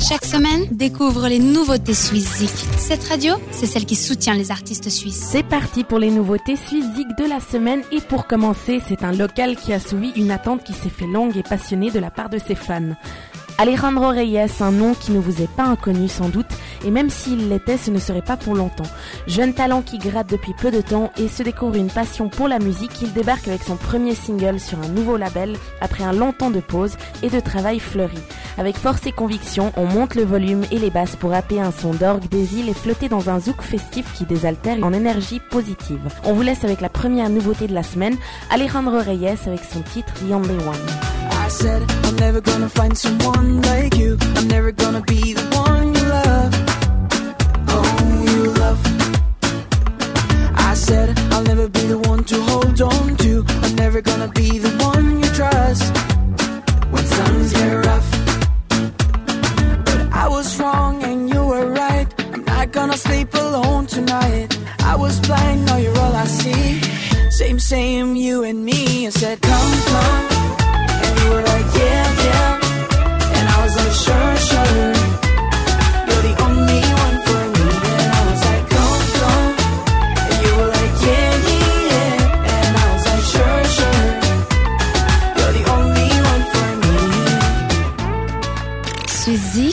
Chaque semaine, découvre les nouveautés suisses Cette radio, c'est celle qui soutient les artistes suisses. C'est parti pour les nouveautés suisses de la semaine et pour commencer, c'est un local qui a souvi une attente qui s'est fait longue et passionnée de la part de ses fans. Alejandro Reyes, un nom qui ne vous est pas inconnu sans doute, et même s'il l'était, ce ne serait pas pour longtemps. Jeune talent qui gratte depuis peu de temps et se découvre une passion pour la musique, il débarque avec son premier single sur un nouveau label après un long temps de pause et de travail fleuri. Avec force et conviction, on monte le volume et les basses pour happer un son d'orgue des îles et flotter dans un zouk festif qui désaltère en énergie positive. On vous laisse avec la première nouveauté de la semaine, Alejandro Reyes avec son titre The One. Said I'm never gonna find someone like you. I'm never gonna be the one you love. Oh, you love. I said I'll never be the one to hold on to. I'm never gonna be the one you trust when things get rough. But I was wrong and you were right. I'm not gonna sleep alone tonight. I was blind, now you're all I see. Same, same, you and me. I said, come, come.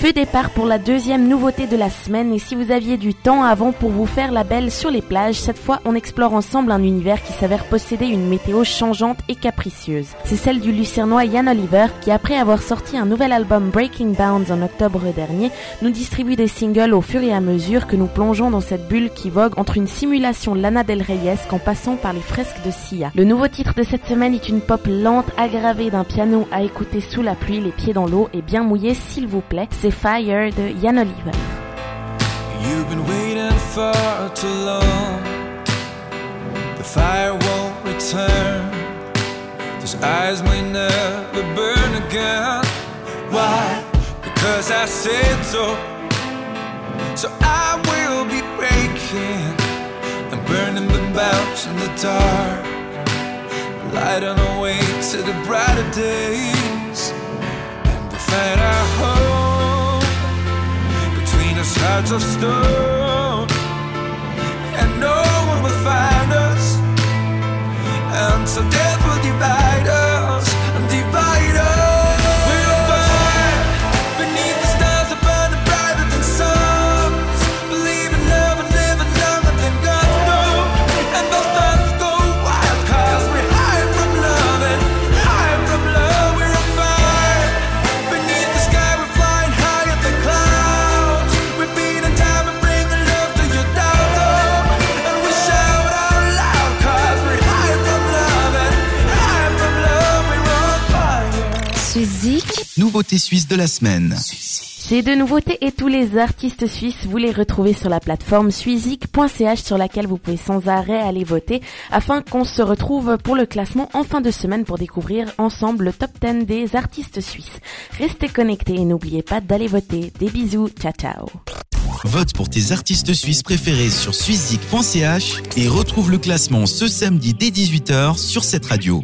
Feu départ pour la deuxième nouveauté de la semaine et si vous aviez du temps avant pour vous faire la belle sur les plages, cette fois on explore ensemble un univers qui s'avère posséder une météo changeante et capricieuse. C'est celle du lucernois Yann Oliver qui après avoir sorti un nouvel album Breaking Bounds en octobre dernier, nous distribue des singles au fur et à mesure que nous plongeons dans cette bulle qui vogue entre une simulation Lana Del Reyes qu'en passant par les fresques de Sia. Le nouveau titre de cette semaine est une pop lente aggravée d'un piano à écouter sous la pluie, les pieds dans l'eau et bien mouillé s'il vous plaît. Fire de Yann Oliver. You've been waiting for too long. The fire won't return. Those eyes may never burn again. Why? Because I said so. So I will be breaking and burning the belts in the dark. Light on the way to the brighter days. And the fight I hold hearts of stone, Nouveauté suisse de la semaine. Ces deux nouveautés et tous les artistes suisses, vous les retrouvez sur la plateforme suizik.ch sur laquelle vous pouvez sans arrêt aller voter afin qu'on se retrouve pour le classement en fin de semaine pour découvrir ensemble le top 10 des artistes suisses. Restez connectés et n'oubliez pas d'aller voter. Des bisous, ciao ciao. Vote pour tes artistes suisses préférés sur suizik.ch et retrouve le classement ce samedi dès 18h sur cette radio.